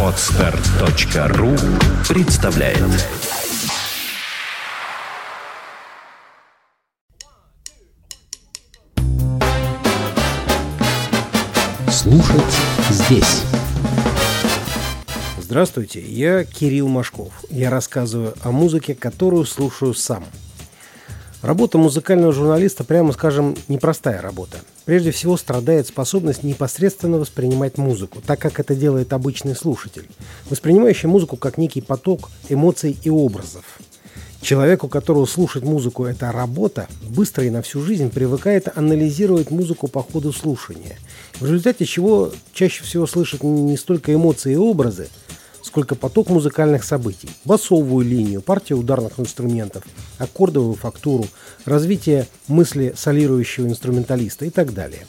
Отстар.ру представляет Слушать здесь. Здравствуйте, я Кирилл Машков. Я рассказываю о музыке, которую слушаю сам. Работа музыкального журналиста, прямо скажем, непростая работа. Прежде всего страдает способность непосредственно воспринимать музыку, так как это делает обычный слушатель, воспринимающий музыку как некий поток эмоций и образов. Человеку, которого слушать музыку – это работа, быстро и на всю жизнь привыкает анализировать музыку по ходу слушания, в результате чего чаще всего слышит не столько эмоции и образы, сколько поток музыкальных событий. Басовую линию, партию ударных инструментов, аккордовую фактуру, развитие мысли солирующего инструменталиста и так далее.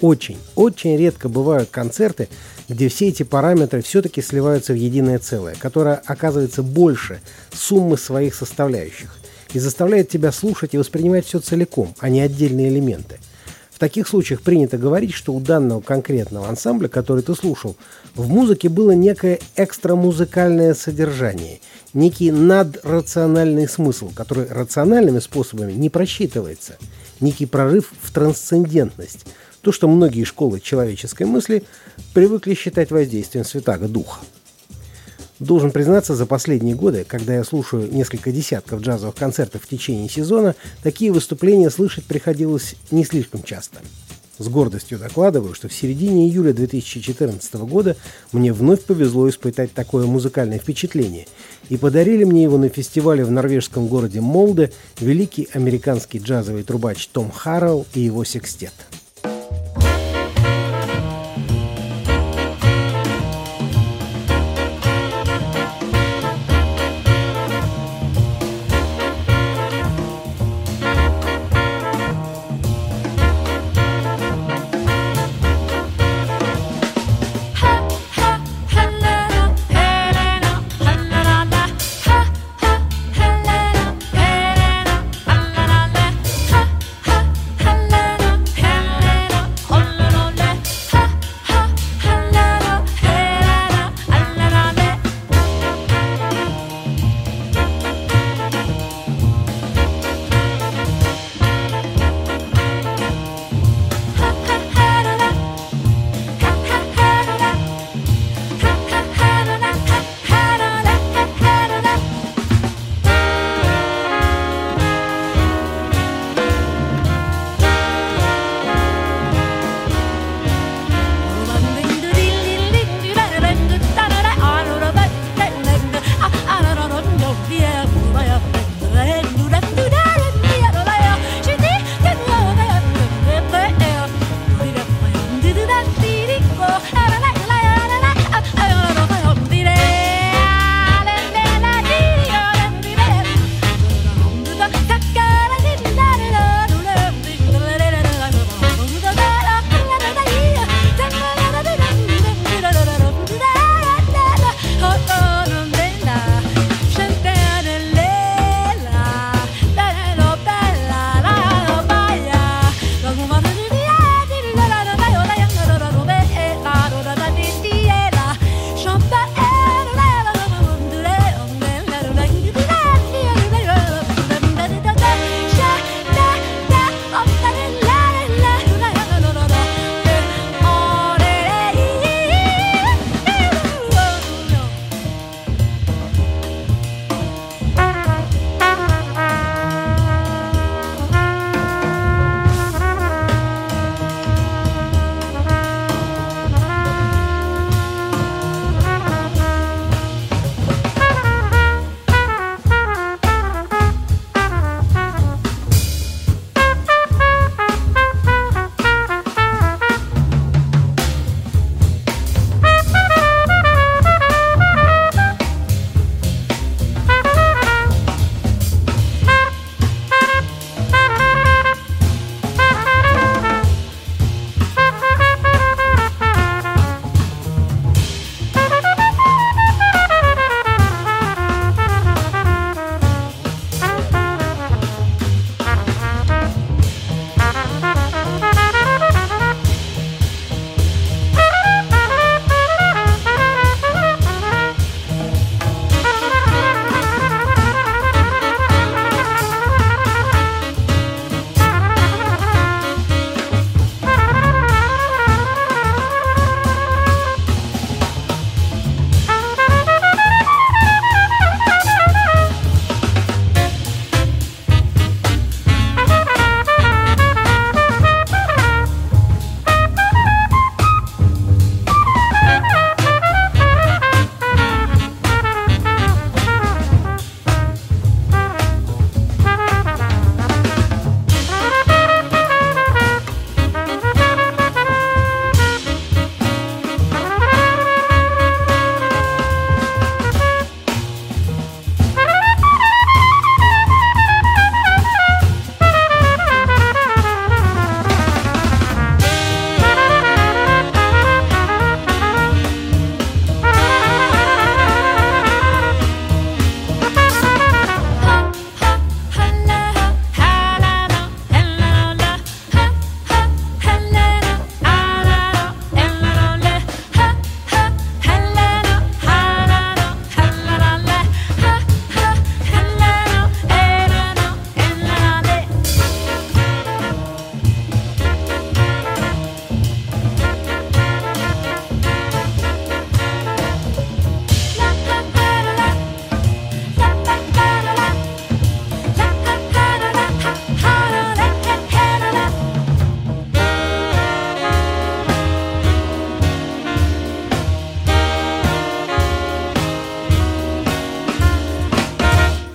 Очень, очень редко бывают концерты, где все эти параметры все-таки сливаются в единое целое, которое оказывается больше суммы своих составляющих и заставляет тебя слушать и воспринимать все целиком, а не отдельные элементы. В таких случаях принято говорить, что у данного конкретного ансамбля, который ты слушал, в музыке было некое экстрамузыкальное содержание, некий надрациональный смысл, который рациональными способами не просчитывается, некий прорыв в трансцендентность, то, что многие школы человеческой мысли привыкли считать воздействием Святаго Духа. Должен признаться, за последние годы, когда я слушаю несколько десятков джазовых концертов в течение сезона, такие выступления слышать приходилось не слишком часто. С гордостью докладываю, что в середине июля 2014 года мне вновь повезло испытать такое музыкальное впечатление, и подарили мне его на фестивале в норвежском городе Молде великий американский джазовый трубач Том Харрелл и его секстет.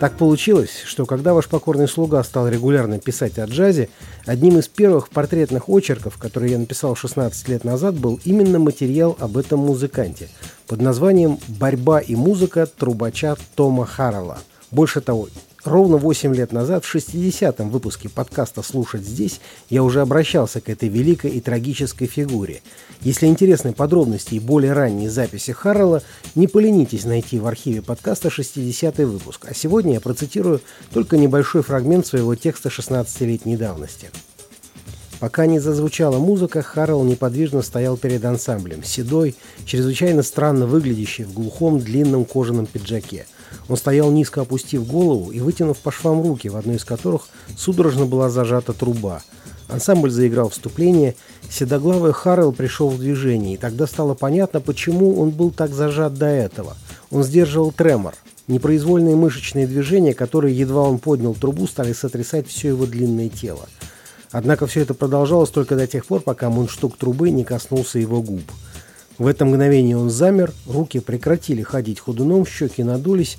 Так получилось, что когда ваш покорный слуга стал регулярно писать о джазе, одним из первых портретных очерков, которые я написал 16 лет назад, был именно материал об этом музыканте под названием «Борьба и музыка трубача Тома Харрелла». Больше того, Ровно 8 лет назад, в 60-м выпуске подкаста «Слушать здесь» я уже обращался к этой великой и трагической фигуре. Если интересны подробности и более ранние записи Харрелла, не поленитесь найти в архиве подкаста 60-й выпуск. А сегодня я процитирую только небольшой фрагмент своего текста 16-летней давности. Пока не зазвучала музыка, Харрелл неподвижно стоял перед ансамблем, седой, чрезвычайно странно выглядящий в глухом длинном кожаном пиджаке – он стоял низко опустив голову и вытянув по швам руки, в одной из которых судорожно была зажата труба. Ансамбль заиграл вступление, седоглавый Харрелл пришел в движение, и тогда стало понятно, почему он был так зажат до этого. Он сдерживал тремор. Непроизвольные мышечные движения, которые, едва он поднял трубу, стали сотрясать все его длинное тело. Однако все это продолжалось только до тех пор, пока мундштук трубы не коснулся его губ. В это мгновение он замер, руки прекратили ходить ходуном, щеки надулись,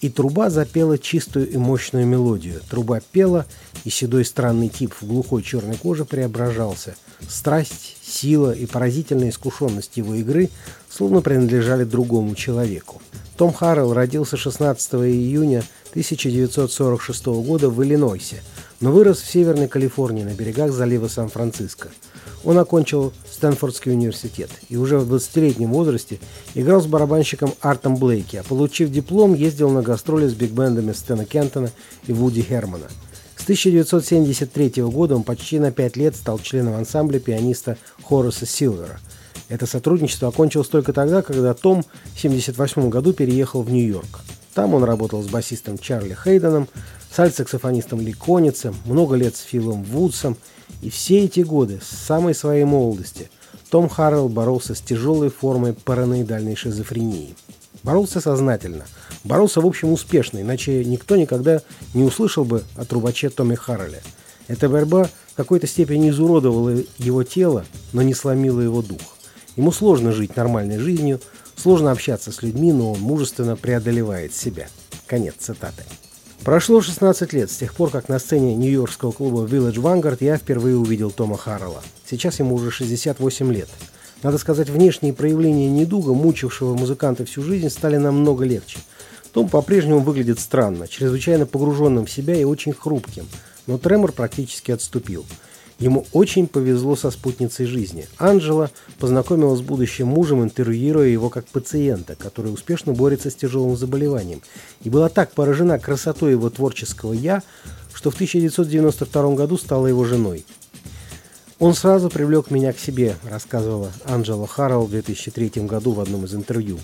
и труба запела чистую и мощную мелодию. Труба пела, и седой странный тип в глухой черной коже преображался. Страсть, сила и поразительная искушенность его игры словно принадлежали другому человеку. Том Харрелл родился 16 июня 1946 года в Иллинойсе, но вырос в Северной Калифорнии на берегах залива Сан-Франциско. Он окончил Стэнфордский университет и уже в 20-летнем возрасте играл с барабанщиком Артом Блейки, а получив диплом, ездил на гастроли с биг-бендами Стэна Кентона и Вуди Хермана. С 1973 года он почти на пять лет стал членом ансамбля пианиста Хорреса Силвера. Это сотрудничество окончилось только тогда, когда Том в 1978 году переехал в Нью-Йорк. Там он работал с басистом Чарли Хейденом, с альт-саксофонистом Ли Коницем, много лет с Филом Вудсом – и все эти годы, с самой своей молодости, том Харрелл боролся с тяжелой формой параноидальной шизофрении. Боролся сознательно. Боролся, в общем, успешно, иначе никто никогда не услышал бы о трубаче Томе Харрелле. Эта борьба в какой-то степени изуродовала его тело, но не сломила его дух. Ему сложно жить нормальной жизнью, сложно общаться с людьми, но он мужественно преодолевает себя. Конец цитаты. Прошло 16 лет с тех пор, как на сцене нью-йоркского клуба Village Vanguard я впервые увидел Тома Харрелла. Сейчас ему уже 68 лет. Надо сказать, внешние проявления недуга, мучившего музыканта всю жизнь, стали намного легче. Том по-прежнему выглядит странно, чрезвычайно погруженным в себя и очень хрупким, но тремор практически отступил – Ему очень повезло со спутницей жизни. Анжела познакомилась с будущим мужем, интервьюируя его как пациента, который успешно борется с тяжелым заболеванием. И была так поражена красотой его творческого «я», что в 1992 году стала его женой. «Он сразу привлек меня к себе», – рассказывала Анжела Харрелл в 2003 году в одном из интервью.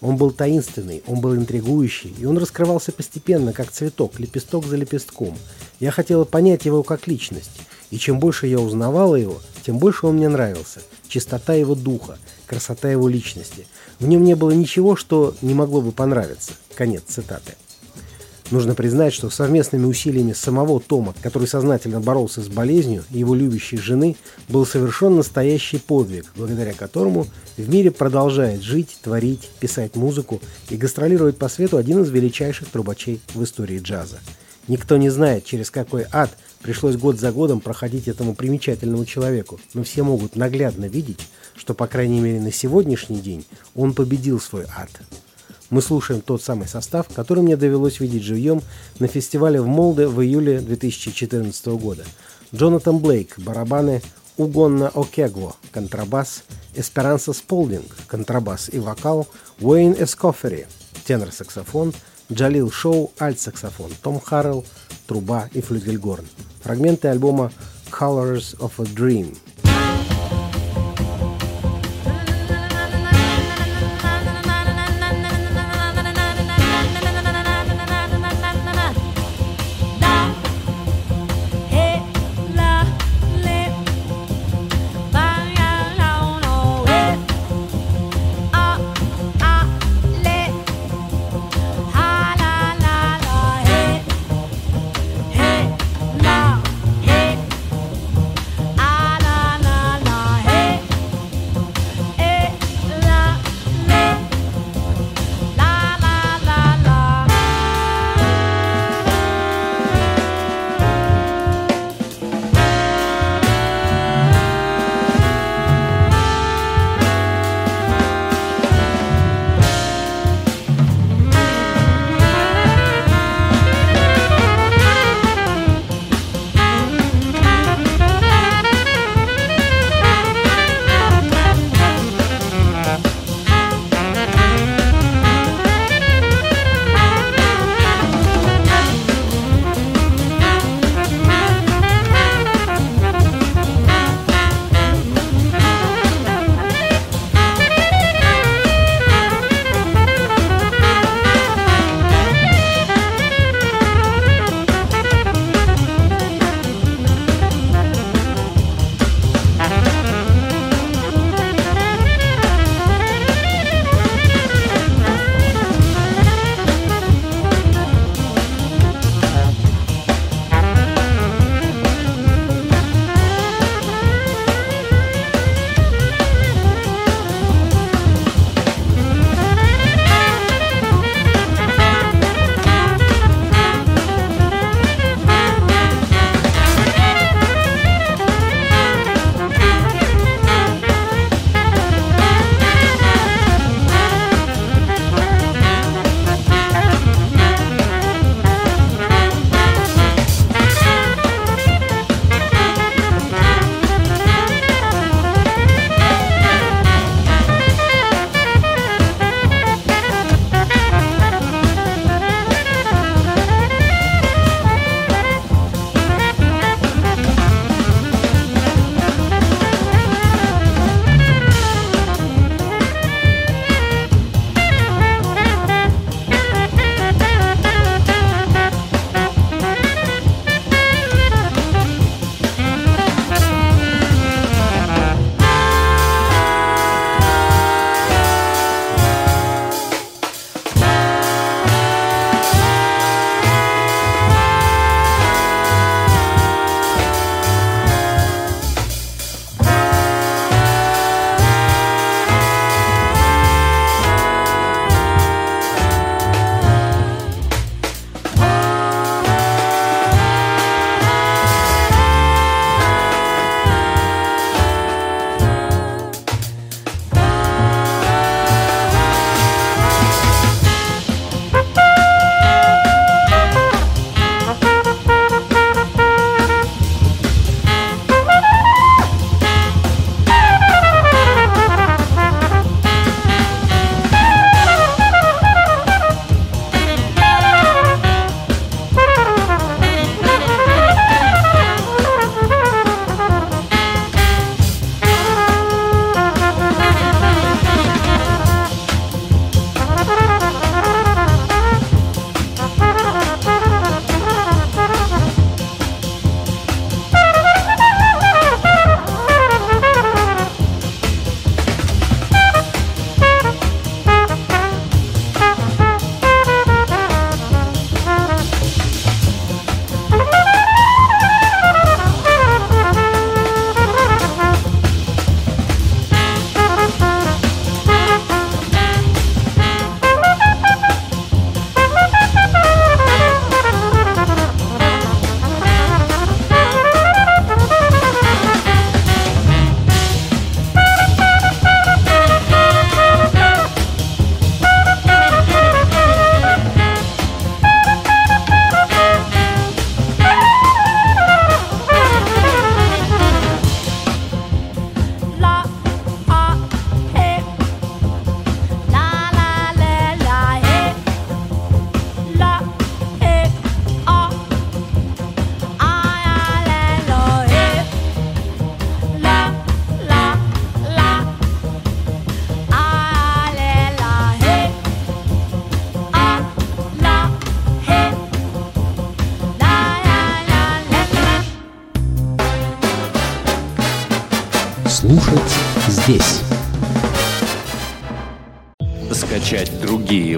Он был таинственный, он был интригующий, и он раскрывался постепенно, как цветок, лепесток за лепестком. Я хотела понять его как личность. И чем больше я узнавала его, тем больше он мне нравился. Чистота его духа, красота его личности. В нем не было ничего, что не могло бы понравиться. Конец цитаты. Нужно признать, что совместными усилиями самого Тома, который сознательно боролся с болезнью, и его любящей жены, был совершен настоящий подвиг, благодаря которому в мире продолжает жить, творить, писать музыку и гастролировать по свету один из величайших трубачей в истории джаза. Никто не знает, через какой ад – Пришлось год за годом проходить этому примечательному человеку, но все могут наглядно видеть, что, по крайней мере, на сегодняшний день он победил свой ад. Мы слушаем тот самый состав, который мне довелось видеть живьем на фестивале в Молде в июле 2014 года. Джонатан Блейк, барабаны, Угонна Окегво, контрабас, Эсперанса Сполдинг, контрабас и вокал, Уэйн Эскофери, тенор-саксофон, Джалил Шоу, альт-саксофон, Том Харрелл, труба и флюгельгорн. Фрагменты альбома Colors of a Dream –